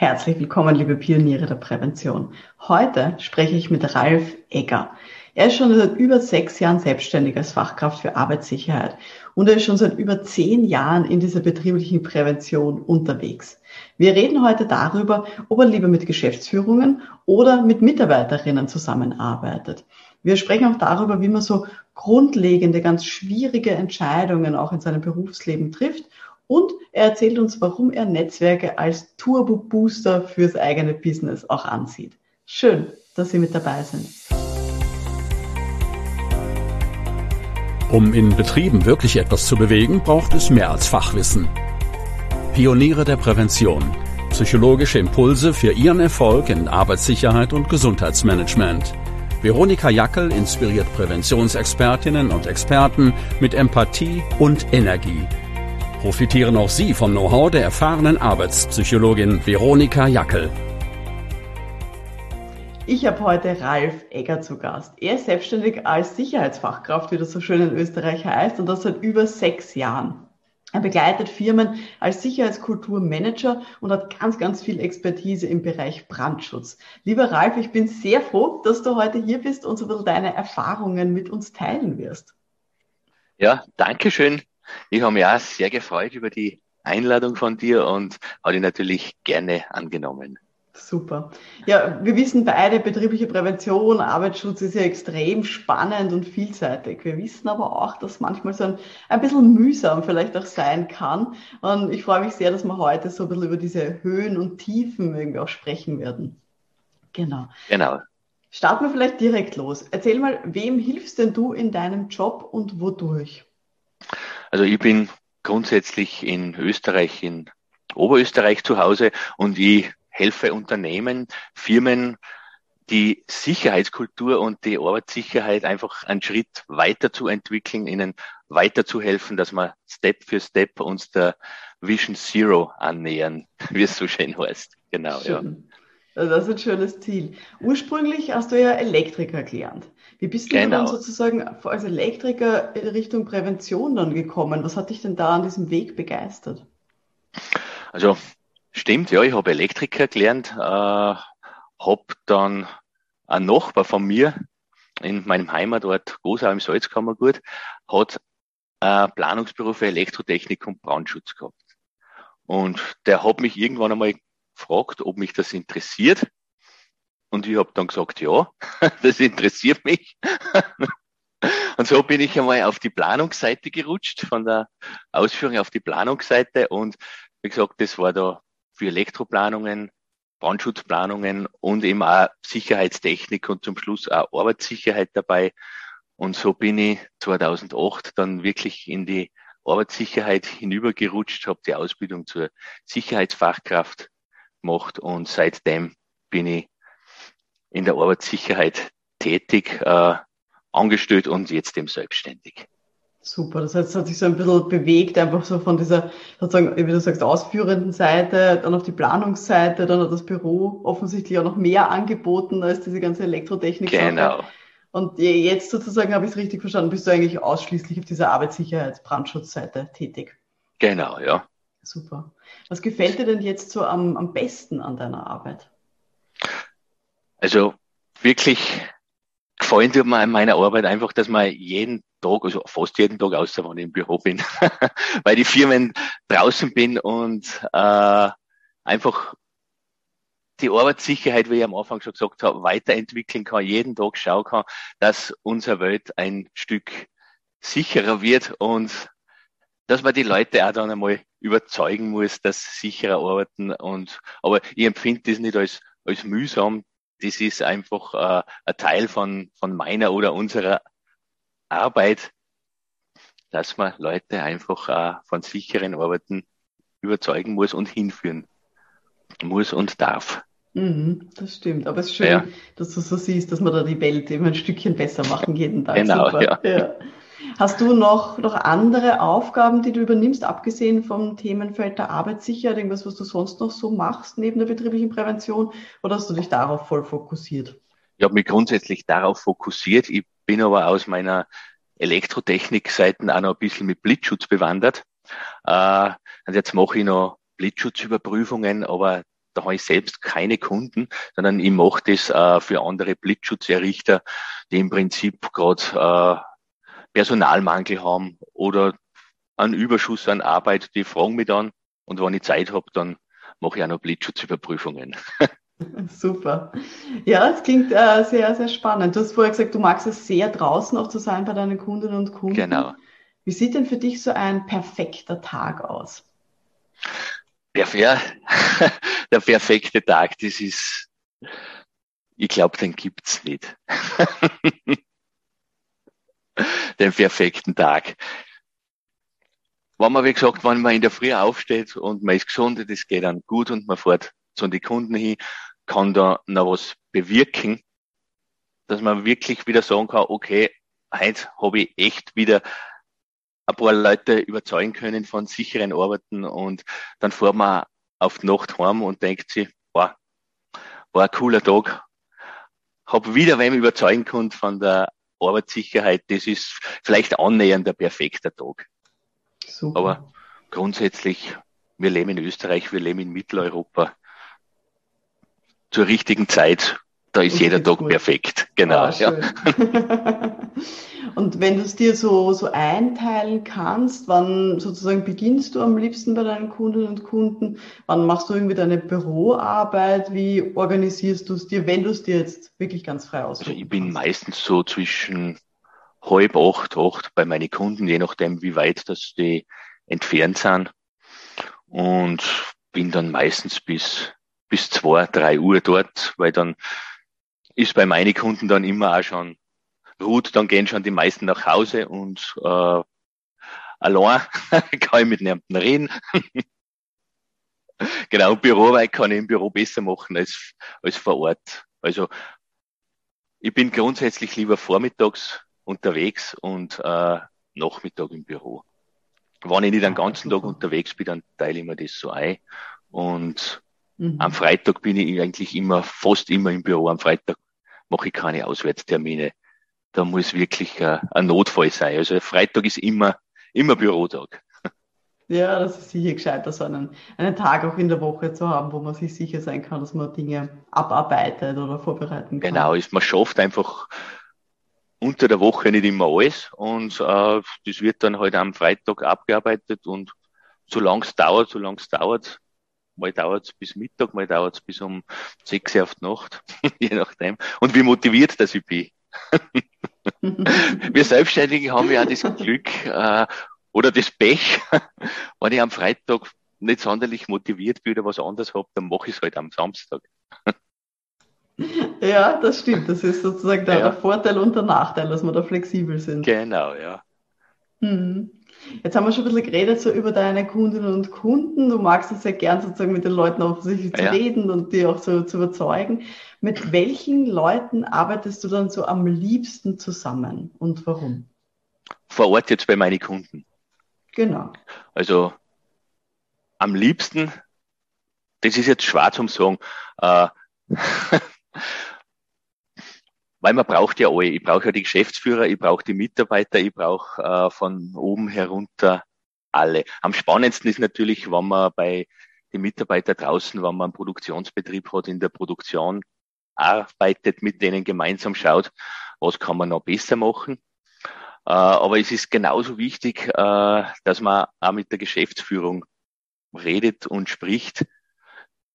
Herzlich willkommen, liebe Pioniere der Prävention. Heute spreche ich mit Ralf Egger. Er ist schon seit über sechs Jahren selbstständig als Fachkraft für Arbeitssicherheit und er ist schon seit über zehn Jahren in dieser betrieblichen Prävention unterwegs. Wir reden heute darüber, ob er lieber mit Geschäftsführungen oder mit Mitarbeiterinnen zusammenarbeitet. Wir sprechen auch darüber, wie man so grundlegende, ganz schwierige Entscheidungen auch in seinem Berufsleben trifft und er erzählt uns, warum er Netzwerke als Turbo-Booster fürs eigene Business auch ansieht. Schön, dass Sie mit dabei sind. Um in Betrieben wirklich etwas zu bewegen, braucht es mehr als Fachwissen. Pioniere der Prävention. Psychologische Impulse für Ihren Erfolg in Arbeitssicherheit und Gesundheitsmanagement. Veronika Jackel inspiriert Präventionsexpertinnen und Experten mit Empathie und Energie profitieren auch Sie vom Know-how der erfahrenen Arbeitspsychologin Veronika Jackel. Ich habe heute Ralf Egger zu Gast. Er ist selbstständig als Sicherheitsfachkraft, wie das so schön in Österreich heißt, und das seit über sechs Jahren. Er begleitet Firmen als Sicherheitskulturmanager und hat ganz, ganz viel Expertise im Bereich Brandschutz. Lieber Ralf, ich bin sehr froh, dass du heute hier bist und so ein bisschen deine Erfahrungen mit uns teilen wirst. Ja, danke schön ich habe mich auch sehr gefreut über die Einladung von dir und habe die natürlich gerne angenommen. Super. Ja, wir wissen beide, betriebliche Prävention, Arbeitsschutz ist ja extrem spannend und vielseitig. Wir wissen aber auch, dass manchmal so ein, ein bisschen mühsam vielleicht auch sein kann. Und ich freue mich sehr, dass wir heute so ein bisschen über diese Höhen und Tiefen irgendwie auch sprechen werden. Genau. Genau. Starten wir vielleicht direkt los. Erzähl mal, wem hilfst denn du in deinem Job und wodurch? Also ich bin grundsätzlich in Österreich, in Oberösterreich zu Hause und ich helfe Unternehmen, Firmen, die Sicherheitskultur und die Arbeitssicherheit einfach einen Schritt weiter zu entwickeln, ihnen weiterzuhelfen, dass wir Step für Step uns der Vision Zero annähern, wie es so schön heißt. Genau, schön. ja. Also das ist ein schönes Ziel. Ursprünglich hast du ja Elektriker gelernt. Wie bist du genau. dann sozusagen als Elektriker in Richtung Prävention dann gekommen? Was hat dich denn da an diesem Weg begeistert? Also stimmt, ja, ich habe Elektriker gelernt, äh, habe dann ein Nachbar von mir in meinem Heimatort Gosau im Salzkammergut hat ein Planungsbüro für Elektrotechnik und Brandschutz gehabt. Und der hat mich irgendwann einmal gefragt, ob mich das interessiert. Und ich habe dann gesagt, ja, das interessiert mich. Und so bin ich einmal auf die Planungsseite gerutscht, von der Ausführung auf die Planungsseite. Und wie gesagt, das war da für Elektroplanungen, Brandschutzplanungen und eben auch Sicherheitstechnik und zum Schluss auch Arbeitssicherheit dabei. Und so bin ich 2008 dann wirklich in die Arbeitssicherheit hinübergerutscht, habe die Ausbildung zur Sicherheitsfachkraft gemacht und seitdem bin ich in der Arbeitssicherheit tätig, äh, angestellt und jetzt eben selbstständig. Super, das heißt, es hat sich so ein bisschen bewegt, einfach so von dieser, sozusagen, wie du sagst, ausführenden Seite, dann auf die Planungsseite, dann hat das Büro offensichtlich auch noch mehr angeboten als diese ganze Elektrotechnik. Genau. Und jetzt sozusagen, habe ich es richtig verstanden, bist du eigentlich ausschließlich auf dieser Arbeitssicherheits-Brandschutzseite tätig. Genau, ja. Super. Was gefällt dir denn jetzt so am, am besten an deiner Arbeit? Also wirklich gefallen mir an meiner Arbeit einfach, dass man jeden Tag, also fast jeden Tag, außer wenn ich im Büro bin, weil die Firmen draußen bin und äh, einfach die Arbeitssicherheit, wie ich am Anfang schon gesagt habe, weiterentwickeln kann, jeden Tag schauen kann, dass unsere Welt ein Stück sicherer wird und dass man die Leute auch dann einmal überzeugen muss, dass sicherer arbeiten und, aber ich empfinde das nicht als, als mühsam. Das ist einfach äh, ein Teil von, von meiner oder unserer Arbeit, dass man Leute einfach äh, von sicheren Arbeiten überzeugen muss und hinführen muss und darf. Mhm, das stimmt. Aber es ist schön, ja. dass du so siehst, dass man da die Welt immer ein Stückchen besser machen jeden Tag. Genau, Super. ja. ja. Hast du noch, noch andere Aufgaben, die du übernimmst, abgesehen vom Themenfeld der Arbeitssicherheit, irgendwas, was du sonst noch so machst neben der betrieblichen Prävention, oder hast du dich darauf voll fokussiert? Ich habe mich grundsätzlich darauf fokussiert. Ich bin aber aus meiner Elektrotechnik-Seiten auch noch ein bisschen mit Blitzschutz bewandert. Äh, und jetzt mache ich noch Blitzschutzüberprüfungen, aber da habe ich selbst keine Kunden, sondern ich mache das äh, für andere Blitzschutzerrichter, die im Prinzip gerade äh, Personalmangel haben oder einen Überschuss an Arbeit, die fragen mich dann und wenn ich Zeit habe, dann mache ich auch noch Blitzschutzüberprüfungen. Super. Ja, es klingt äh, sehr, sehr spannend. Du hast vorher gesagt, du magst es sehr draußen auch zu sein bei deinen Kundinnen und Kunden. Genau. Wie sieht denn für dich so ein perfekter Tag aus? Der, der perfekte Tag, das ist, ich glaube, den gibt's nicht. den perfekten Tag. Wenn man, wie gesagt, wenn man in der Früh aufsteht und man ist gesund, das geht dann gut und man fährt zu den Kunden hin, kann da noch was bewirken, dass man wirklich wieder sagen kann, okay, heute habe ich echt wieder ein paar Leute überzeugen können von sicheren Arbeiten und dann fährt man auf die Nacht heim und denkt sich, boah, war ein cooler Tag. Hab wieder wem überzeugen können von der Arbeitssicherheit. Das ist vielleicht annähernd der perfekte Tag. Super. Aber grundsätzlich, wir leben in Österreich, wir leben in Mitteleuropa. Zur richtigen Zeit, da ist jeder Tag gut. perfekt. Genau. Ah, ja. Und wenn du es dir so, so einteilen kannst, wann sozusagen beginnst du am liebsten bei deinen Kundinnen und Kunden? Wann machst du irgendwie deine Büroarbeit? Wie organisierst du es dir, wenn du es dir jetzt wirklich ganz frei aussuchen Also ich bin kannst? meistens so zwischen halb acht, acht bei meinen Kunden, je nachdem, wie weit das die entfernt sind. Und bin dann meistens bis, bis zwei, drei Uhr dort, weil dann ist bei meinen Kunden dann immer auch schon ruht, dann gehen schon die meisten nach Hause und äh, allein kann ich mit niemandem reden. genau, Büroarbeit kann ich im Büro besser machen als, als vor Ort. Also ich bin grundsätzlich lieber vormittags unterwegs und äh, Nachmittag im Büro. Wenn ich nicht den ganzen Tag unterwegs bin, dann teile ich mir das so ein. Und mhm. am Freitag bin ich eigentlich immer, fast immer im Büro. Am Freitag mache ich keine Auswärtstermine da muss wirklich äh, ein Notfall sein. Also Freitag ist immer, immer Bürotag. Ja, das ist sicher gescheiter, so einen, einen Tag auch in der Woche zu haben, wo man sich sicher sein kann, dass man Dinge abarbeitet oder vorbereiten kann. Genau, ist, man schafft einfach unter der Woche nicht immer alles und äh, das wird dann halt am Freitag abgearbeitet und solange es dauert, solange es dauert, mal dauert es bis Mittag, mal dauert es bis um sechs Uhr auf die Nacht, je nachdem. Und wie motiviert das ich bin. Wir Selbstständigen haben ja das Glück äh, oder das Pech, wenn ich am Freitag nicht sonderlich motiviert bin oder was anderes habe, dann mache ich es halt am Samstag. Ja, das stimmt. Das ist sozusagen der, ja. der Vorteil und der Nachteil, dass wir da flexibel sind. Genau, ja. Hm. Jetzt haben wir schon ein bisschen geredet so über deine Kundinnen und Kunden. Du magst es sehr gern sozusagen mit den Leuten offensichtlich zu ja. reden und die auch so zu überzeugen. Mit welchen Leuten arbeitest du dann so am liebsten zusammen und warum? Vor Ort jetzt bei meinen Kunden. Genau. Also am liebsten, das ist jetzt schwer zum sagen, äh, weil man braucht ja alle. Ich brauche ja die Geschäftsführer, ich brauche die Mitarbeiter, ich brauche äh, von oben herunter alle. Am spannendsten ist natürlich, wenn man bei den Mitarbeitern draußen, wenn man einen Produktionsbetrieb hat, in der Produktion arbeitet, mit denen gemeinsam schaut, was kann man noch besser machen. Äh, aber es ist genauso wichtig, äh, dass man auch mit der Geschäftsführung redet und spricht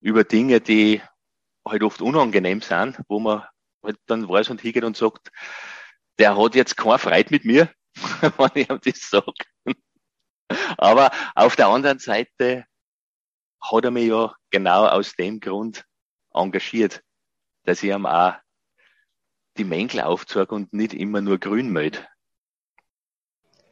über Dinge, die halt oft unangenehm sind, wo man halt dann weiß und hingeht und sagt, der hat jetzt keine Freude mit mir, wenn ich ihm das sage. Aber auf der anderen Seite hat er mich ja genau aus dem Grund engagiert dass ich ihm auch die Mängel aufzeige und nicht immer nur grün melde.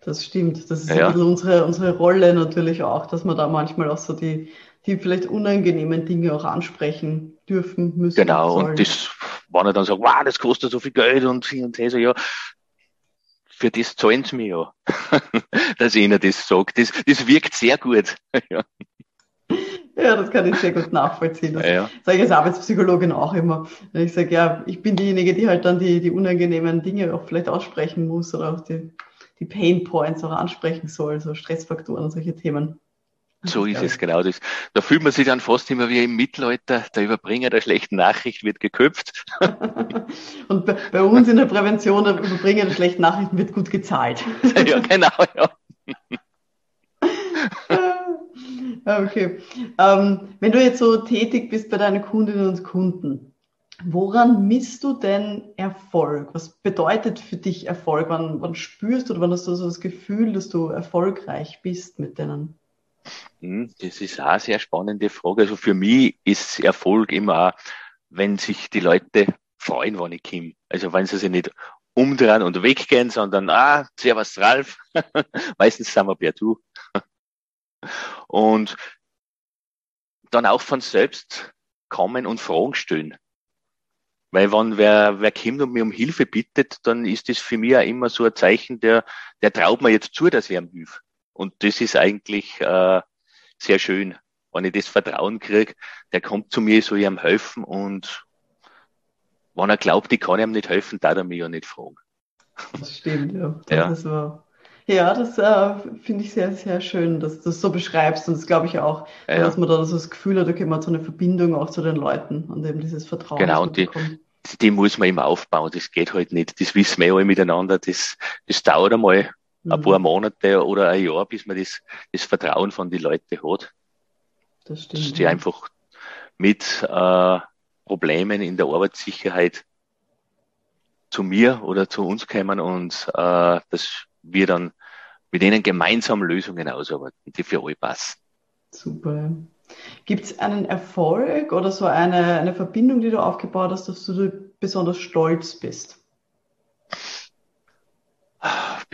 Das stimmt. Das ist ja. unsere, unsere Rolle natürlich auch, dass wir da manchmal auch so die, die vielleicht unangenehmen Dinge auch ansprechen dürfen müssen. Genau, sollen. und das, wenn er dann sagt, wow, das kostet so viel Geld und hin und her, so, ja, für das zahlen sie mir ja, dass ihnen das sage. Das, das wirkt sehr gut. ja. Ja, das kann ich sehr gut nachvollziehen. Das ja. sage ich als Arbeitspsychologin auch immer. Wenn ich sage, ja, ich bin diejenige, die halt dann die, die unangenehmen Dinge auch vielleicht aussprechen muss oder auch die, die Pain Points auch ansprechen soll, so Stressfaktoren und solche Themen. So ist es, genau. Das, da fühlt man sich dann fast immer wie im Mittelalter, der Überbringer der schlechten Nachricht wird geköpft. Und bei, bei, uns in der Prävention, der Überbringer der schlechten Nachrichten wird gut gezahlt. ja, genau, ja. okay. Ähm, wenn du jetzt so tätig bist bei deinen Kundinnen und Kunden, woran misst du denn Erfolg? Was bedeutet für dich Erfolg? Wann, wann spürst du oder wann hast du so das Gefühl, dass du erfolgreich bist mit denen? Hm, das ist auch eine sehr spannende Frage. Also für mich ist Erfolg immer, wenn sich die Leute freuen, wenn ich komme. Also wenn sie sich nicht umdrehen und weggehen, sondern, ah, servus Ralf. Meistens sind wir per Du. Und dann auch von selbst kommen und Fragen stellen. Weil wenn wer, wer kommt und mir um Hilfe bittet, dann ist das für mich auch immer so ein Zeichen, der, der traut mir jetzt zu, dass er ihm hilft. Und das ist eigentlich äh, sehr schön, wenn ich das Vertrauen kriege, der kommt zu mir, soll ihm helfen und wenn er glaubt, ich kann ihm nicht helfen, darf er mich ja nicht fragen. Das stimmt, ja. Das ja. wahr. Ja, das äh, finde ich sehr, sehr schön, dass du das so beschreibst. Und das glaube ich auch, ja, dass man da so das Gefühl hat, okay, man hat so eine Verbindung auch zu den Leuten und eben dieses Vertrauen. Genau, und die, die muss man eben aufbauen. Das geht halt nicht. Das wissen wir alle miteinander. Das, das dauert einmal. Ein paar Monate oder ein Jahr, bis man das, das Vertrauen von den Leuten hat. Das stimmt. Dass die einfach mit äh, Problemen in der Arbeitssicherheit zu mir oder zu uns kommen und äh, das wir dann mit denen gemeinsam Lösungen ausarbeiten, die für alle passen. Super. Gibt es einen Erfolg oder so eine, eine Verbindung, die du aufgebaut hast, dass du besonders stolz bist?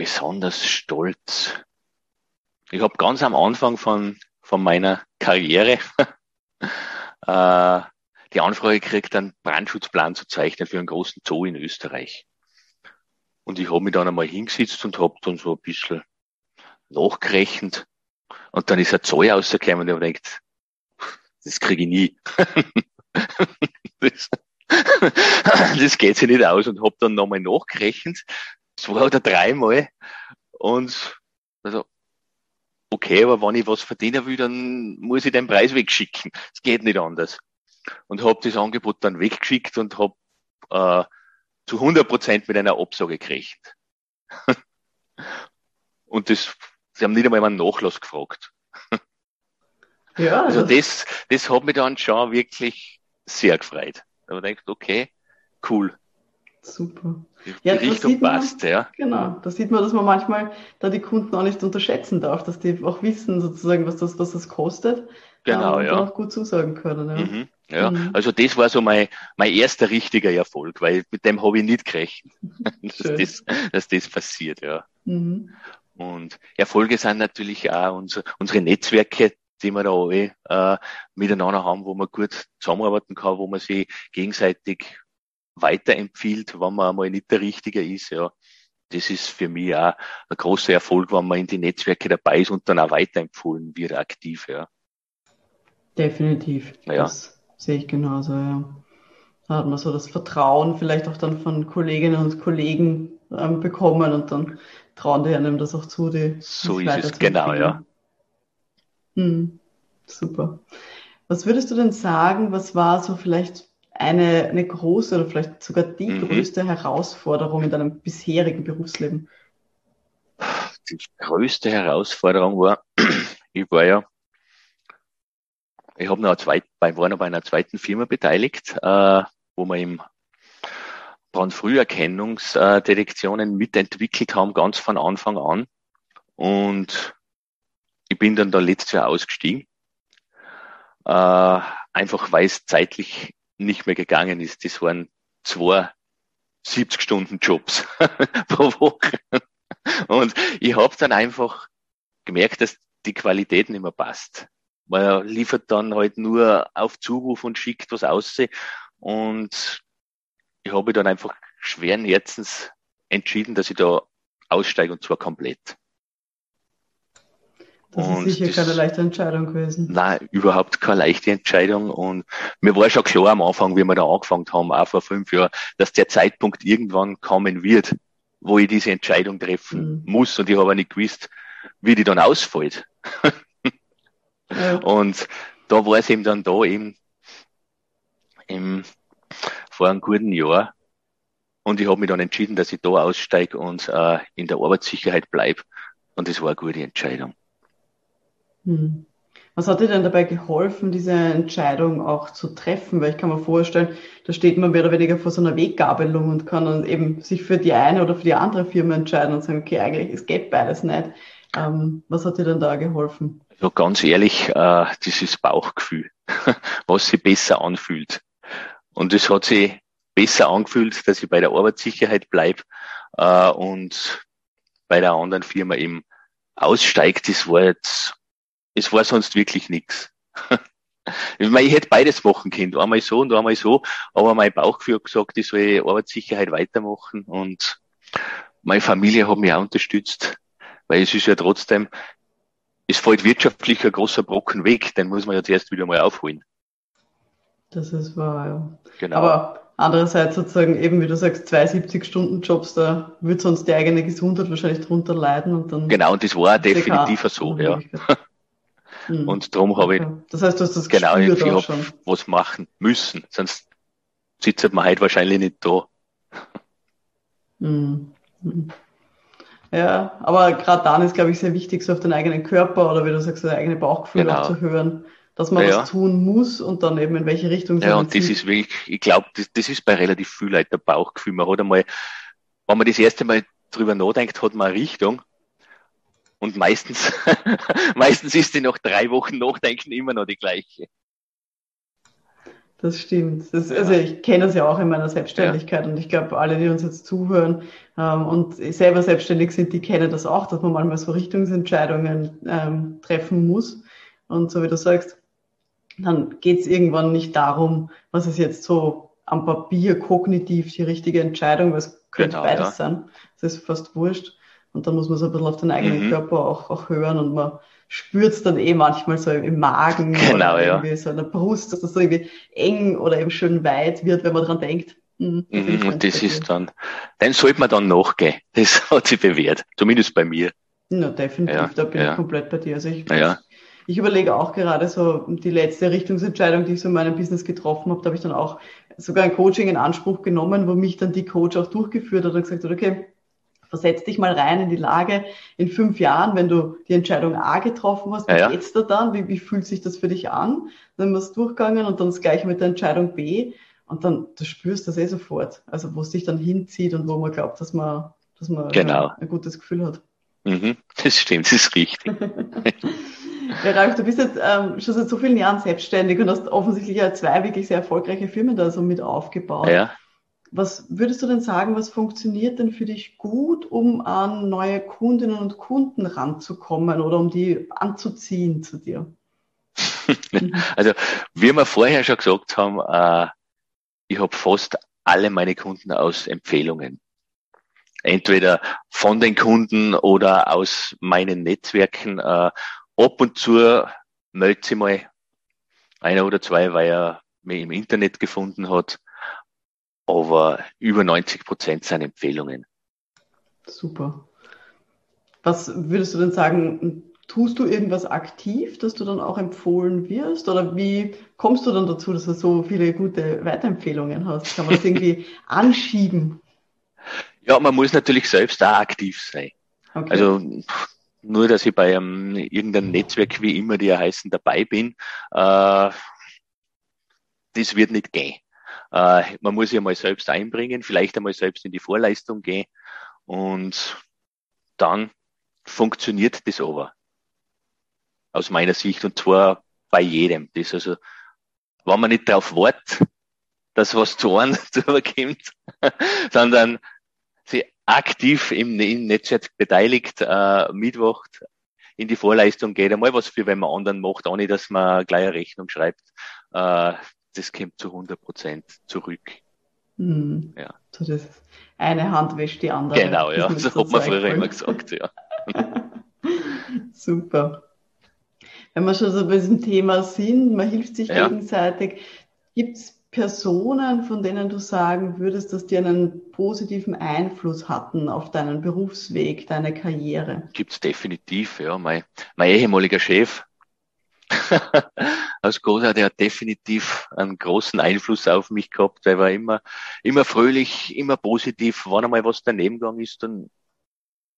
Besonders stolz. Ich habe ganz am Anfang von, von meiner Karriere äh, die Anfrage gekriegt, einen Brandschutzplan zu zeichnen für einen großen Zoo in Österreich. Und ich habe mich dann einmal hingesetzt und habe dann so ein bisschen nachgerechnet. Und dann ist ein Zoll rausgekommen und ich habe gedacht, das kriege ich nie. das, das geht sich nicht aus und habe dann nochmal nachgerechnet, zwei oder dreimal. Und also, okay, aber wenn ich was verdienen will, dann muss ich den Preis wegschicken. Es geht nicht anders. Und habe das Angebot dann weggeschickt und habe äh, zu 100 Prozent mit einer Absage gekriegt. Und das, sie haben nicht einmal einen Nachlass gefragt. Ja, also das, das hat mich dann schon wirklich sehr gefreut. Da habe ich gedacht, okay, cool. Super. Die ja, Richtung passt, man, ja. Genau. Da sieht man, dass man manchmal da die Kunden auch nicht unterschätzen darf, dass die auch wissen sozusagen, was das, was das kostet. Genau, und ja. auch gut zusagen können. Ja. Mhm. Ja, mhm. also das war so mein, mein erster richtiger Erfolg, weil mit dem habe ich nicht gerechnet, dass, das, dass das passiert, ja. Mhm. Und Erfolge sind natürlich auch unsere, unsere Netzwerke, die wir da alle äh, miteinander haben, wo man gut zusammenarbeiten kann, wo man sich gegenseitig weiterempfiehlt, wenn man einmal nicht der Richtige ist, ja. Das ist für mich auch ein großer Erfolg, wenn man in die Netzwerke dabei ist und dann auch weiterempfohlen wird, aktiv, ja. Definitiv. Ja. Das Sehe ich genauso, ja. Da hat man so das Vertrauen vielleicht auch dann von Kolleginnen und Kollegen ähm, bekommen und dann trauen die einem das auch zu, die So ist es, genau, ja. Hm, super. Was würdest du denn sagen, was war so vielleicht eine, eine große oder vielleicht sogar die mhm. größte Herausforderung in deinem bisherigen Berufsleben? Die größte Herausforderung war, ich war ja ich habe noch zweit, bei, war noch bei einer zweiten Firma beteiligt, äh, wo wir im Brandfrüherkennungsdetektionen mitentwickelt haben, ganz von Anfang an. Und ich bin dann da letztes Jahr ausgestiegen, äh, einfach weil es zeitlich nicht mehr gegangen ist. Das waren zwei 70-Stunden-Jobs pro Woche. Und ich habe dann einfach gemerkt, dass die Qualität nicht mehr passt. Man liefert dann halt nur auf Zuruf und schickt was aus. Und ich habe dann einfach schweren Herzens entschieden, dass ich da aussteige und zwar komplett. Das und ist sicher das, keine leichte Entscheidung gewesen. Nein, überhaupt keine leichte Entscheidung. Und mir war schon klar am Anfang, wie wir da angefangen haben, auch vor fünf Jahren, dass der Zeitpunkt irgendwann kommen wird, wo ich diese Entscheidung treffen mhm. muss. Und ich habe nicht gewusst, wie die dann ausfällt. Ja. Und da war es eben dann da eben im, vor einem guten Jahr. Und ich habe mich dann entschieden, dass ich da aussteige und äh, in der Arbeitssicherheit bleibe. Und das war eine gute Entscheidung. Hm. Was hat dir denn dabei geholfen, diese Entscheidung auch zu treffen? Weil ich kann mir vorstellen, da steht man mehr oder weniger vor so einer Weggabelung und kann dann eben sich für die eine oder für die andere Firma entscheiden und sagen, okay, eigentlich, es geht beides nicht. Ähm, was hat dir denn da geholfen? Ja, ganz ehrlich, äh, dieses Bauchgefühl, was sich besser anfühlt. Und es hat sich besser angefühlt, dass ich bei der Arbeitssicherheit bleibe äh, und bei der anderen Firma eben aussteigt. Das war jetzt es war sonst wirklich nichts. Ich, meine, ich hätte beides machen können, einmal so und einmal so, aber mein Bauchgefühl hat gesagt, ich soll Arbeitssicherheit weitermachen und meine Familie hat mich auch unterstützt, weil es ist ja trotzdem, es fällt wirtschaftlich ein großer Brocken weg, den muss man ja zuerst wieder mal aufholen. Das ist wahr, ja. Genau. Aber andererseits sozusagen eben, wie du sagst, zwei 70-Stunden-Jobs, da wird sonst die eigene Gesundheit wahrscheinlich drunter leiden und dann. Genau, und das war definitiv so, ja. Mhm. Und darum habe ich, das heißt, du hast das genau, ich habe was machen müssen, sonst sitzt man heute wahrscheinlich nicht da. Mhm. Ja, aber gerade dann ist, glaube ich, sehr wichtig, so auf den eigenen Körper oder wie du sagst, das eigene Bauchgefühl genau. auch zu hören, dass man ja, was tun muss und dann eben in welche Richtung. Ja, und das ist wirklich, ich glaube, das, das ist bei relativ viel Leuten der Bauchgefühl. Man hat einmal, wenn man das erste Mal drüber nachdenkt, hat man eine Richtung und meistens, meistens ist die nach drei Wochen Nachdenken immer noch die gleiche. Das stimmt. Das, also ich kenne das ja auch in meiner Selbstständigkeit ja. und ich glaube, alle, die uns jetzt zuhören ähm, und selber selbstständig sind, die kennen das auch, dass man manchmal so Richtungsentscheidungen ähm, treffen muss. Und so wie du sagst, dann geht es irgendwann nicht darum, was ist jetzt so am Papier kognitiv die richtige Entscheidung, was könnte genau, beides ja. sein. Das ist fast wurscht. Und dann muss man so ein bisschen auf den eigenen mhm. Körper auch, auch hören und man spürt es dann eh manchmal so im Magen genau, oder ja. irgendwie so in der Brust, dass das so irgendwie eng oder eben schön weit wird, wenn man dran denkt. Mhm, mhm und das ist dann, dann sollte man dann nachgehen. Das hat sich bewährt, zumindest bei mir. Na, definitiv, ja, da bin ja. ich komplett bei dir. Also ich, ja. ich überlege auch gerade so die letzte Richtungsentscheidung, die ich so in meinem Business getroffen habe, da habe ich dann auch sogar ein Coaching in Anspruch genommen, wo mich dann die Coach auch durchgeführt hat und gesagt hat, okay, versetz dich mal rein in die Lage, in fünf Jahren, wenn du die Entscheidung A getroffen hast, wie ja, geht's da dann? Wie, wie fühlt sich das für dich an? Dann wirst du durchgegangen und dann das gleiche mit der Entscheidung B. Und dann, du spürst das eh sofort. Also, wo es dich dann hinzieht und wo man glaubt, dass man, dass man genau. ja, ein gutes Gefühl hat. Mhm, das stimmt, das ist richtig. ja, Ralf, du bist jetzt ähm, schon seit so vielen Jahren selbstständig und hast offensichtlich ja zwei wirklich sehr erfolgreiche Firmen da so mit aufgebaut. Ja. Was würdest du denn sagen, was funktioniert denn für dich gut, um an neue Kundinnen und Kunden ranzukommen oder um die anzuziehen zu dir? Also, wie wir vorher schon gesagt haben, äh, ich habe fast alle meine Kunden aus Empfehlungen. Entweder von den Kunden oder aus meinen Netzwerken. Äh, ab und zu meldet sie mal einer oder zwei, weil er mich im Internet gefunden hat aber über 90 Prozent sind Empfehlungen. Super. Was würdest du denn sagen, tust du irgendwas aktiv, dass du dann auch empfohlen wirst? Oder wie kommst du dann dazu, dass du so viele gute Weiterempfehlungen hast? Kann man das irgendwie anschieben? Ja, man muss natürlich selbst auch aktiv sein. Okay. Also nur, dass ich bei einem, irgendeinem Netzwerk, wie immer die ja heißen, dabei bin, äh, das wird nicht gehen. Äh, man muss sich einmal selbst einbringen, vielleicht einmal selbst in die Vorleistung gehen und dann funktioniert das aber. Aus meiner Sicht und zwar bei jedem. Das also, wenn man nicht darauf wartet, dass was zu einem kommt, sondern sich aktiv im, im Netzwerk beteiligt, äh, mitwacht, in die Vorleistung geht, einmal was für wenn man anderen macht, ohne dass man gleich eine Rechnung schreibt. Äh, das kommt zu 100 Prozent zurück. Mhm. Ja. So das eine Hand wäscht die andere. Genau, ja. So hat man früher immer gesagt, ja. Super. Wenn wir schon so bei diesem Thema sind, man hilft sich ja. gegenseitig. Gibt es Personen, von denen du sagen würdest, dass die einen positiven Einfluss hatten auf deinen Berufsweg, deine Karriere? Gibt es definitiv, ja. Mein, mein ehemaliger Chef, als Großer, der hat definitiv einen großen Einfluss auf mich gehabt, weil er war immer, immer fröhlich, immer positiv. Wenn einmal was daneben gegangen ist, dann,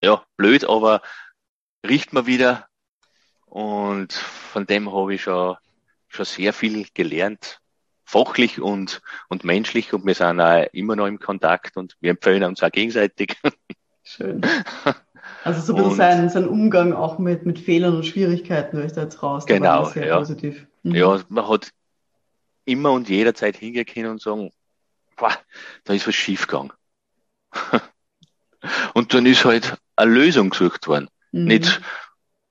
ja, blöd, aber riecht man wieder. Und von dem habe ich schon, schon sehr viel gelernt. Fachlich und, und menschlich. Und wir sind auch immer noch im Kontakt und wir empfehlen uns auch gegenseitig. Schön. Also so ein bisschen sein, sein Umgang auch mit, mit Fehlern und Schwierigkeiten höre ich da jetzt raus. Genau, sehr ja. positiv. Mhm. Ja, man hat immer und jederzeit hingehen können und sagen, boah, da ist was schiefgegangen. und dann ist halt eine Lösung gesucht worden. Mhm. Nicht,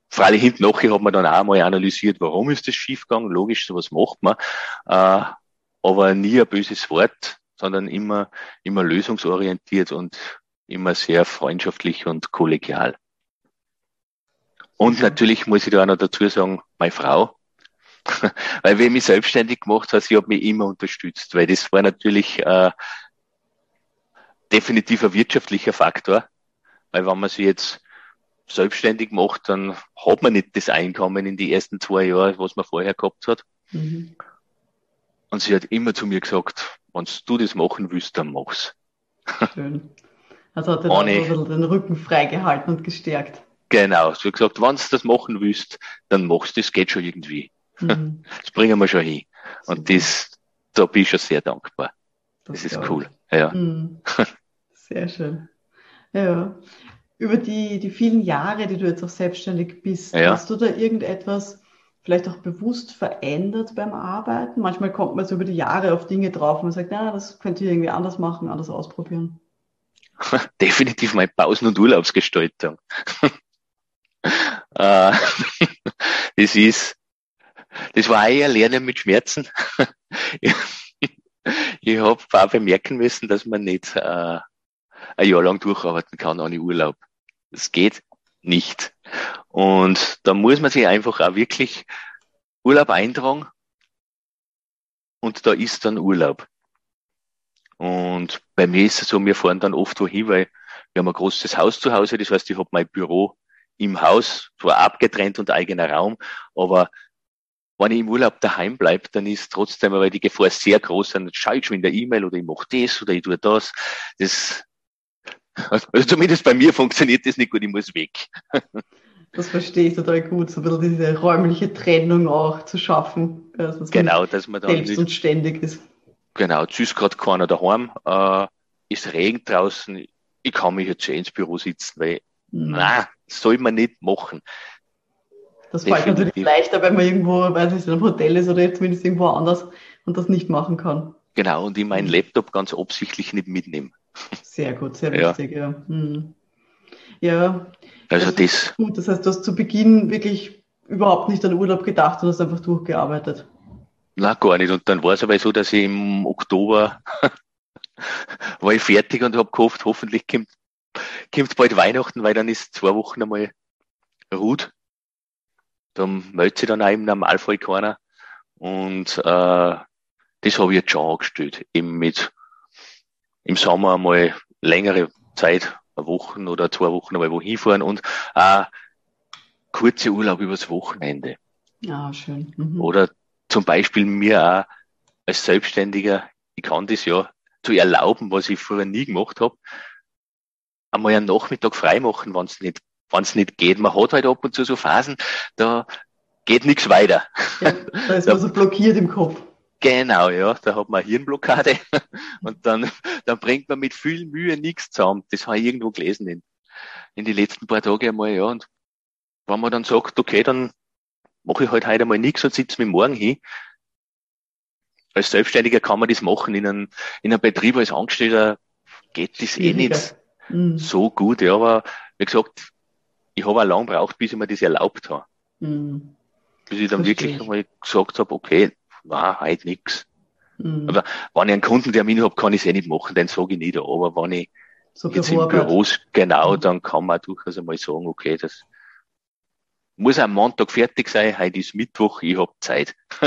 freilich hinten nachher hat man dann auch mal analysiert, warum ist das schiefgegangen. Logisch, sowas macht man. Äh, aber nie ein böses Wort, sondern immer, immer lösungsorientiert und immer sehr freundschaftlich und kollegial. Und mhm. natürlich muss ich da auch noch dazu sagen, meine Frau, weil wenn ich mich selbstständig gemacht habe, sie hat mich immer unterstützt, weil das war natürlich äh, definitiv ein wirtschaftlicher Faktor, weil wenn man sich jetzt selbstständig macht, dann hat man nicht das Einkommen in die ersten zwei Jahre, was man vorher gehabt hat. Mhm. Und sie hat immer zu mir gesagt, wenn du das machen willst, dann mach's. Schön. Also hat er ein bisschen den Rücken freigehalten und gestärkt. Genau, hat gesagt, wenn du das machen willst, dann machst du das, geht schon irgendwie. Mhm. Das bringen wir schon hin. Super. Und das, da bin ich schon sehr dankbar. Das, das ist cool. Ja. Mhm. Sehr schön. Ja. Über die, die vielen Jahre, die du jetzt auch selbstständig bist, ja. hast du da irgendetwas vielleicht auch bewusst verändert beim Arbeiten? Manchmal kommt man so über die Jahre auf Dinge drauf und sagt, na, das könnte ich irgendwie anders machen, anders ausprobieren. definitiv meine Pausen- und Urlaubsgestaltung. Äh, das ist, das war eher Lernen mit Schmerzen. ich habe auch bemerken müssen, dass man nicht äh, ein Jahr lang durcharbeiten kann ohne Urlaub. Das geht nicht. Und da muss man sich einfach auch wirklich Urlaub eintragen und da ist dann Urlaub. Und bei mir ist es so, wir fahren dann oft wohin, weil wir haben ein großes Haus zu Hause. Das heißt, ich habe mein Büro im Haus, zwar abgetrennt und eigener Raum, aber wenn ich im Urlaub daheim bleibe, dann ist trotzdem aber die Gefahr sehr groß, dann schaue ich schon in der E-Mail oder ich mache das oder ich tue das. Das, also zumindest bei mir funktioniert das nicht gut, ich muss weg. Das verstehe ich total gut, so ein bisschen diese räumliche Trennung auch zu schaffen. Also genau, dass man dann selbst und ständig ist. Genau, ist gerade keiner daheim, äh, ist Regen draußen, ich kann mich jetzt schon ins Büro sitzen, weil, mhm. nein, soll man nicht machen. Das fällt natürlich leichter, wenn man irgendwo, weiß ich, in einem Hotel ist oder zumindest irgendwo anders und das nicht machen kann. Genau, und ich meinen Laptop ganz absichtlich nicht mitnehmen. Sehr gut, sehr wichtig, ja. Ja, hm. ja also das, das gut. Das heißt, du hast zu Beginn wirklich überhaupt nicht an Urlaub gedacht und hast einfach durchgearbeitet. Na, gar nicht. Und dann war es aber so, dass ich im Oktober war ich fertig und habe gehofft, hoffentlich kommt, kommt bald Weihnachten, weil dann ist zwei Wochen einmal Ruht. Dann meldet sich dann auch im Normalfall keiner. Und äh, das habe ich jetzt schon angestellt. Eben mit im Sommer einmal längere Zeit, Wochen oder zwei Wochen einmal wohin fahren und auch kurze Urlaub übers Wochenende. Ja, schön. Mhm. Oder zum Beispiel mir auch als Selbstständiger, ich kann das ja zu erlauben, was ich vorher nie gemacht habe, einmal einen Nachmittag frei machen, wenn es nicht, wenn's nicht geht. Man hat halt ab und zu so Phasen, da geht nichts weiter. Ja, da ist man so blockiert im Kopf. Genau, ja, da hat man Hirnblockade und dann, dann bringt man mit viel Mühe nichts zusammen. Das habe ich irgendwo gelesen in, in die letzten paar Tage einmal, ja. Und wenn man dann sagt, okay, dann mache ich halt heute einmal nichts und sitze mir morgen hin. Als Selbstständiger kann man das machen. In einem, in einem Betrieb als Angestellter geht das eh nicht mhm. so gut. Ja, aber wie gesagt, ich habe auch lange gebraucht, bis ich mir das erlaubt habe. Mhm. Bis ich dann Verstehe wirklich einmal gesagt habe, okay, war halt nichts. Mhm. Aber wenn ich einen Kundentermin habe, kann ich es eh nicht machen, den sage ich nicht. Aber wenn ich so jetzt im Büro, genau, mhm. dann kann man durchaus einmal sagen, okay, das muss am Montag fertig sein, heute ist Mittwoch, ich habe Zeit.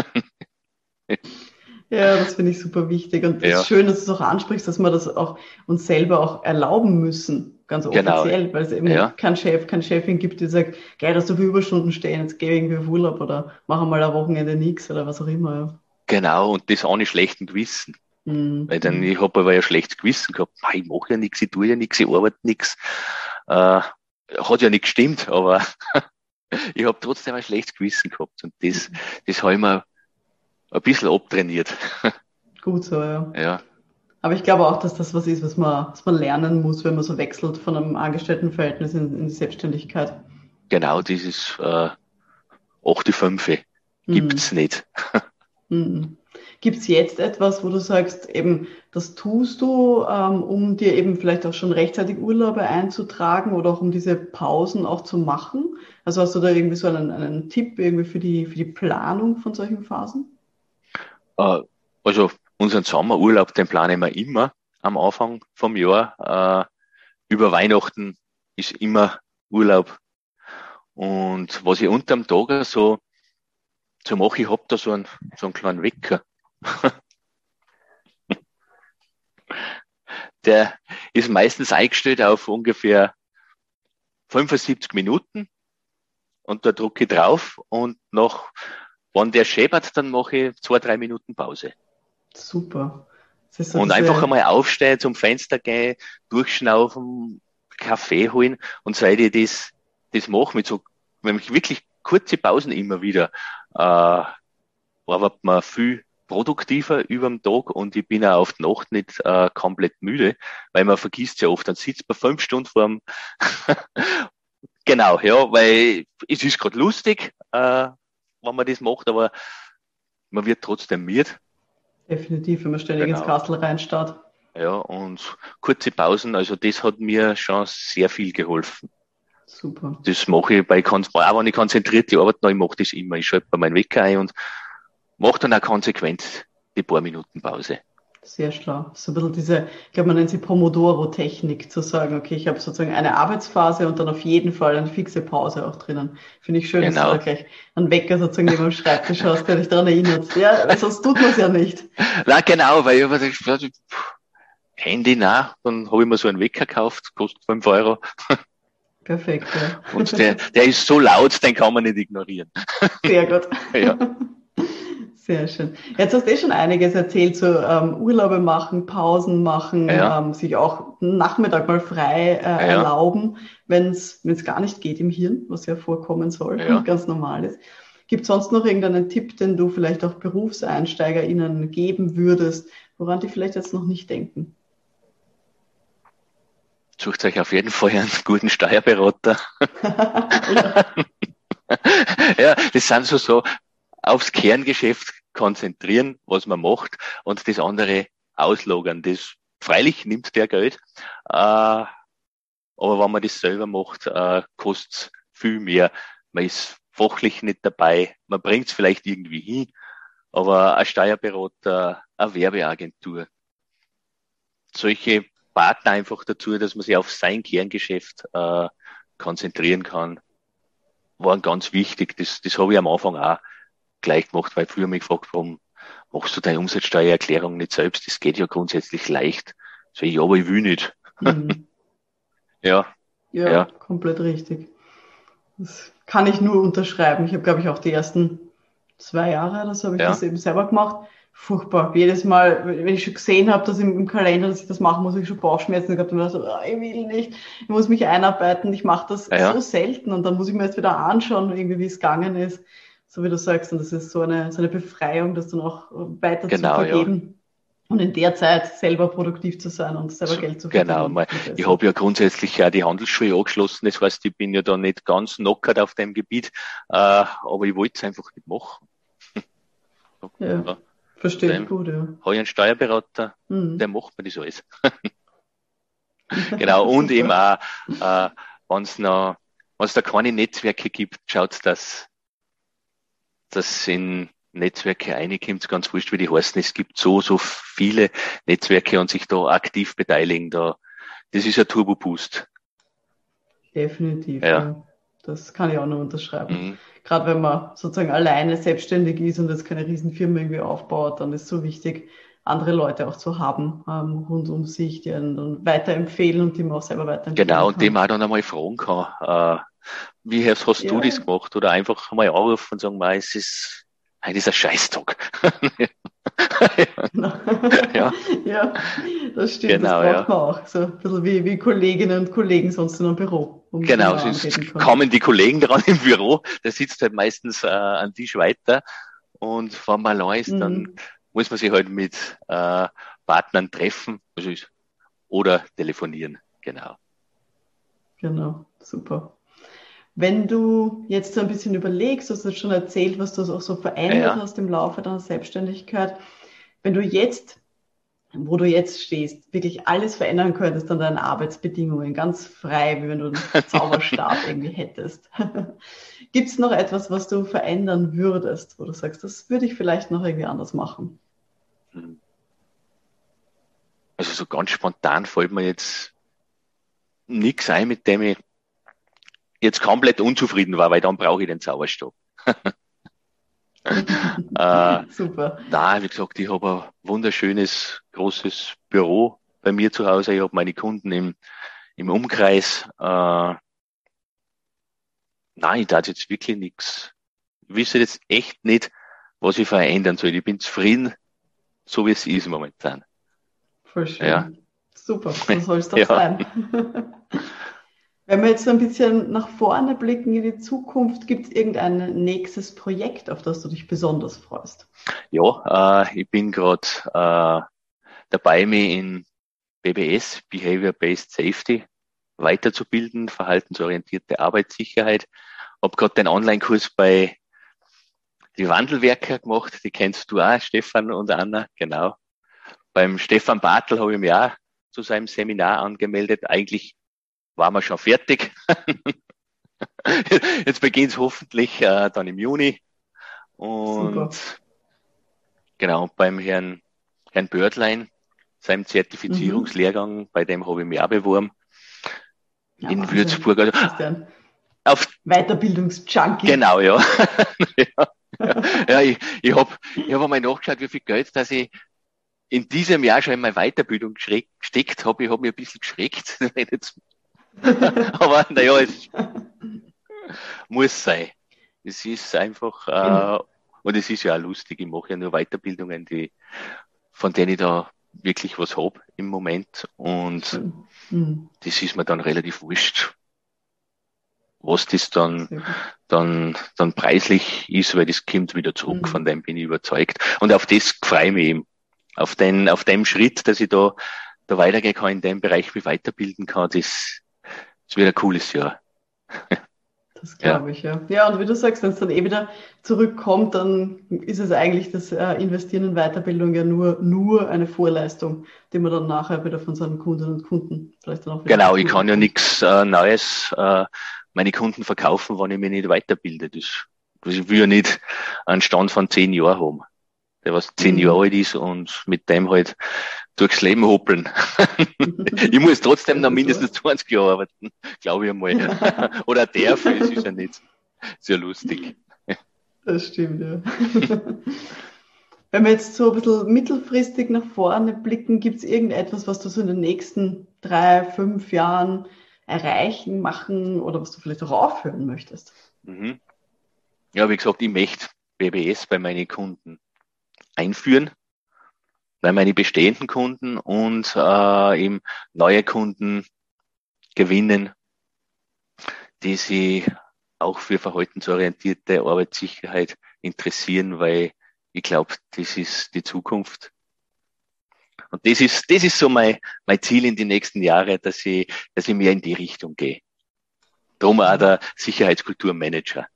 ja, das finde ich super wichtig. Und es ja. ist schön, dass du es auch ansprichst, dass wir das auch uns selber auch erlauben müssen. ganz Genau. offiziell, weil es eben Ja. keinen Chef, keine Chefin gibt, die sagt, geil, dass so viele Überstunden stehen, jetzt geh irgendwie auf Urlaub oder mach mal ein Wochenende nix oder was auch immer. Ja. Genau, und das ohne schlechten Gewissen. Mhm. Weil dann, ich habe aber ja schlechtes Gewissen gehabt. Ich mache ja nichts, ich tue ja nichts, ich arbeite nichts. Äh, hat ja nicht gestimmt, aber ich habe trotzdem ein schlechtes Gewissen gehabt. Und das, das habe ich mir ein bisschen abtrainiert. Gut so, ja. Ja, Aber ich glaube auch, dass das was ist, was man, was man lernen muss, wenn man so wechselt von einem Angestelltenverhältnis in, in die Selbstständigkeit. genau dieses äh, 8 5 gibt's nicht. Mhm. Gibt es jetzt etwas, wo du sagst, eben, das tust du, ähm, um dir eben vielleicht auch schon rechtzeitig Urlaube einzutragen oder auch um diese Pausen auch zu machen? Also hast du da irgendwie so einen, einen Tipp irgendwie für die, für die Planung von solchen Phasen? Äh, also unseren Sommerurlaub, den planen wir immer am Anfang vom Jahr. Äh, über Weihnachten ist immer Urlaub. Und was ich unterm Tag so so mache, ich hab da so einen, so einen kleinen Wecker. Der ist meistens eingestellt auf ungefähr 75 Minuten und da drücke ich drauf und nach, wenn der scheppert, dann mache ich zwei, drei Minuten Pause. Super. So Und einfach einmal aufstehen, zum Fenster gehen, durchschnaufen, Kaffee holen und seit ich das, das mache mit so, nämlich wirklich kurze Pausen immer wieder, äh, arbeitet man viel produktiver über den Tag und ich bin auch auf die Nacht nicht äh, komplett müde, weil man vergisst ja oft, dann sitzt man fünf Stunden vorm Genau, ja, weil es ist gerade lustig, äh, wenn man das macht, aber man wird trotzdem müde. Definitiv, wenn man ständig Genau. ins Kastel reinstarrt. Ja, und kurze Pausen, also das hat mir schon sehr viel geholfen. Super. Das mache ich bei, auch wenn ich konzentrierte Arbeit mache, ich mache das immer. Ich schalte bei meinen Wecker ein und mache dann auch konsequent die paar Minuten Pause. Sehr schlau. So ein bisschen diese, ich glaube, man nennt sie Pomodoro-Technik, zu sagen, okay, ich habe sozusagen eine Arbeitsphase und dann auf jeden Fall eine fixe Pause auch drinnen. Finde ich schön, dass Genau. du da gleich einen Wecker sozusagen neben dem Schreibtisch hast, der dich daran erinnert. Ja, sonst tut man es ja nicht. Na genau, weil ich habe ja, pff, Handy nach, dann habe ich mir so einen Wecker gekauft, kostet 5 Euro. Perfekt, ja. Und der, der ist so laut, den kann man nicht ignorieren. Sehr gut. Ja. Sehr schön. Jetzt hast du eh schon einiges erzählt, so ähm, Urlaube machen, Pausen machen, Ja. ähm, sich auch Nachmittag mal frei äh, erlauben, wenn es gar nicht geht im Hirn, was ja vorkommen soll Ja. und ganz normal ist. Gibt sonst noch irgendeinen Tipp, den du vielleicht auch BerufseinsteigerInnen geben würdest, woran die vielleicht jetzt noch nicht denken? Sucht euch auf jeden Fall einen guten Steuerberater. ja, das sind so, so aufs Kerngeschäft konzentrieren, was man macht und das andere auslagern. Das freilich nimmt der Geld, äh, aber wenn man das selber macht, äh, kostet viel mehr. Man ist fachlich nicht dabei, man bringt es vielleicht irgendwie hin, aber ein Steuerberater, eine Werbeagentur, solche Partner einfach dazu, dass man sich auf sein Kerngeschäft äh, konzentrieren kann, waren ganz wichtig. Das, das habe ich am Anfang auch gleich gemacht, weil früher mich gefragt, warum machst du deine Umsatzsteuererklärung nicht selbst? Das geht ja grundsätzlich leicht. So, ja, aber ich will nicht. Hm. Ja, Ja, Ja. komplett richtig. Das kann ich nur unterschreiben. Ich habe, glaube ich, auch die ersten zwei Jahre oder so habe ich Ja. das eben selber gemacht. Furchtbar. Jedes Mal, wenn ich schon gesehen habe, dass im, im Kalender, dass ich das machen muss, ich schon Bauchschmerzen gehabt und mir so, ah, ich will nicht, ich muss mich einarbeiten, ich mache das Ja, so selten und dann muss ich mir erst wieder anschauen, irgendwie wie es gegangen ist. So wie du sagst, und das ist so eine, so eine Befreiung, das dann auch weiter Genau, zu ja. vergeben und in der Zeit selber produktiv zu sein und selber Geld zu genau, verdienen. mal, Viel ich habe ja grundsätzlich ja die Handelsschule angeschlossen. Das heißt, ich bin ja da nicht ganz knockert auf dem Gebiet, äh, aber ich wollte es einfach nicht machen. Ja, Ja. verstehe ich gut, ja. Habe ich einen Steuerberater, Mhm. der macht mir das alles. Genau, und eben auch, äh, wenn es noch, wenn es da keine Netzwerke gibt, schaut, dass, dass in Netzwerke reinkommt, ganz wurscht, wie die heißen. Es gibt so, so viele Netzwerke und sich da aktiv beteiligen, da, das ist ein Turbo-Boost. Definitiv, Ja. ja. Das kann ich auch nur unterschreiben. Mhm. Gerade wenn man sozusagen alleine selbstständig ist und jetzt keine Riesenfirma irgendwie aufbaut, dann ist so wichtig, andere Leute auch zu haben ähm, rund um sich, die einen dann weiterempfehlen und die man auch selber weiterempfehlen Genau, und die man dann einmal fragen kann, äh, wie hast, hast ja. du das gemacht? Oder einfach mal anrufen und sagen, es ist, heute ist ein Scheißtag. ja. ja, das stimmt, genau, das braucht ja. man auch. So ein bisschen wie, wie Kolleginnen und Kollegen sonst in einem Büro. Um genau, sonst kommen die Kollegen dran im Büro, der sitzt halt meistens äh, an Tisch weiter und wenn man allein ist, mhm. dann muss man sich halt mit äh, Partnern treffen also oder telefonieren, genau. Genau, super. Wenn du jetzt so ein bisschen überlegst, du hast jetzt schon erzählt, was du auch so verändert ja. hast im Laufe deiner Selbstständigkeit. Wenn du jetzt, wo du jetzt stehst, wirklich alles verändern könntest an deinen Arbeitsbedingungen, ganz frei, wie wenn du einen Zauberstab irgendwie hättest. Gibt es noch etwas, was du verändern würdest, wo du sagst, das würde ich vielleicht noch irgendwie anders machen? Hm. Also so ganz spontan fällt mir jetzt nichts ein, mit dem ich jetzt komplett unzufrieden war, weil dann brauche ich den Zauberstab. äh, Super. Da, wie gesagt, ich habe ein wunderschönes, großes Büro bei mir zu Hause. Ich habe meine Kunden im, im Umkreis. Äh, nein, ich darf jetzt wirklich nichts. Ich wüsste jetzt echt nicht, was ich verändern soll. Ich bin zufrieden, so wie es ist momentan. Voll schön. Ja. Super, so soll es doch ja. sein. Wenn wir jetzt so ein bisschen nach vorne blicken in die Zukunft, gibt es irgendein nächstes Projekt, auf das du dich besonders freust? Ja, äh, ich bin gerade äh, dabei, mich in BBS, Behavior Based Safety, weiterzubilden, verhaltensorientierte Arbeitssicherheit. Hab gerade den Online-Kurs bei die Wandelwerker gemacht, die kennst du auch, Stefan und Anna, genau. Beim Stefan Bartel habe ich mich auch zu seinem Seminar angemeldet. Eigentlich waren wir schon fertig. Jetzt beginnt es hoffentlich äh, dann im Juni. Und Super. genau, beim Herrn, Herrn Bördlein, seinem Zertifizierungslehrgang, mhm. bei dem habe ich mich auch beworben. Ja, in Wahnsinn. Würzburg. Also, auf Weiterbildungsjunkie. Genau, ja. ja. ja, ich, ich habe ich hab einmal nachgeschaut, wie viel Geld, dass ich in diesem Jahr schon in meine Weiterbildung gesteckt habe. Ich habe mich ein bisschen geschreckt. Aber naja, es muss sein. Es ist einfach, äh, und es ist ja auch lustig, ich mache ja nur Weiterbildungen, die, von denen ich da wirklich was hab im Moment. Und mhm. das ist mir dann relativ wurscht, was das dann, dann, dann preislich ist, weil das kommt wieder zurück, mhm. von dem bin ich überzeugt. Und auf das freue ich mich eben. Auf den, auf dem Schritt, dass ich da, da weitergehen kann, in dem Bereich mich weiterbilden kann, das, es wird ein cooles Jahr. Das glaube ja. ich, ja. Ja, und wie du sagst, wenn es dann eh wieder zurückkommt, dann ist es eigentlich das äh, Investieren in Weiterbildung ja nur, nur eine Vorleistung, die man dann nachher wieder von seinen Kundinnen und Kunden vielleicht dann auch wieder Genau, ich kann ja nichts äh, Neues äh, meine Kunden verkaufen, wenn ich mich nicht weiterbilde. Das, das will ja nicht einen Stand von zehn Jahren haben der was zehn mhm. Jahre alt ist und mit dem halt durchs Leben hoppeln. ich muss trotzdem noch mindestens 20 Jahre arbeiten, glaube ich einmal. Oder darf, es ist ja nicht sehr lustig. Das stimmt, ja. Wenn wir jetzt so ein bisschen mittelfristig nach vorne blicken, gibt es irgendetwas, was du so in den nächsten drei, fünf Jahren erreichen, machen oder was du vielleicht auch aufhören möchtest? Mhm. Ja, wie gesagt, ich möchte BBS bei meinen Kunden einführen, weil meine bestehenden Kunden und äh, eben neue Kunden gewinnen, die sich auch für verhaltensorientierte Arbeitssicherheit interessieren, weil ich glaube, das ist die Zukunft. Und das ist, das ist so mein, mein Ziel in die nächsten Jahre, dass ich, dass ich mehr in die Richtung gehe. Darum auch der Sicherheitskulturmanager.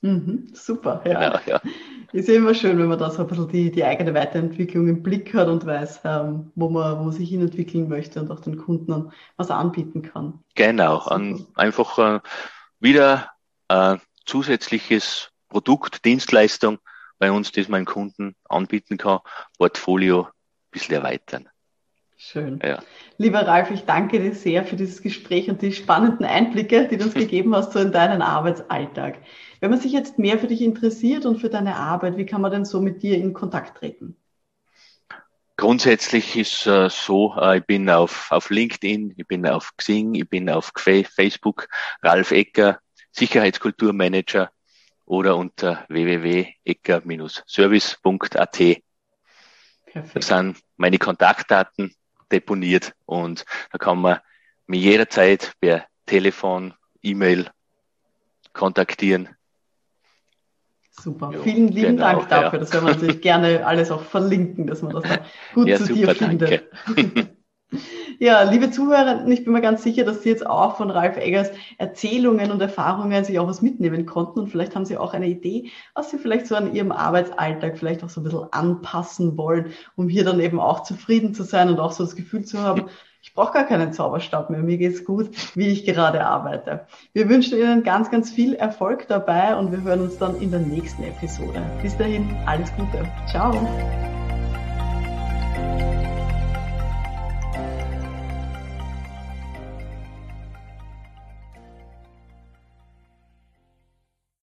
Mhm, super, ja. Genau, ja. Ist immer schön, wenn man da so ein bisschen die, die eigene Weiterentwicklung im Blick hat und weiß, ähm, wo, man, wo man sich hinentwickeln möchte und auch den Kunden was anbieten kann. Genau, an, einfach äh, wieder äh, zusätzliches Produkt, Dienstleistung bei uns, das man Kunden anbieten kann, Portfolio ein bisschen erweitern. Schön. Ja. Lieber Ralf, ich danke dir sehr für dieses Gespräch und die spannenden Einblicke, die du uns gegeben hast so in deinen Arbeitsalltag. Wenn man sich jetzt mehr für dich interessiert und für deine Arbeit, wie kann man denn so mit dir in Kontakt treten? grundsätzlich ist äh, so, äh, ich bin auf, auf LinkedIn, ich bin auf Xing, ich bin auf Facebook, Ralf Ecker, Sicherheitskulturmanager oder unter www.ecker-service.at. Da sind meine Kontaktdaten deponiert und da kann man mich jederzeit per Telefon, E-Mail kontaktieren. Super, jo, vielen lieben genau, Dank dafür. Ja. Das werden wir natürlich gerne alles auch verlinken, dass man das dann gut ja, zu super, dir findet. Ja, liebe Zuhörer, ich bin mir ganz sicher, dass Sie jetzt auch von Ralf Eggers Erzählungen und Erfahrungen sich auch was mitnehmen konnten und vielleicht haben Sie auch eine Idee, was Sie vielleicht so an Ihrem Arbeitsalltag vielleicht auch so ein bisschen anpassen wollen, um hier dann eben auch zufrieden zu sein und auch so das Gefühl zu haben, ich brauche gar keinen Zauberstab mehr, mir geht's gut, wie ich gerade arbeite. Wir wünschen Ihnen ganz, ganz viel Erfolg dabei und wir hören uns dann in der nächsten Episode. Bis dahin, alles Gute. Ciao.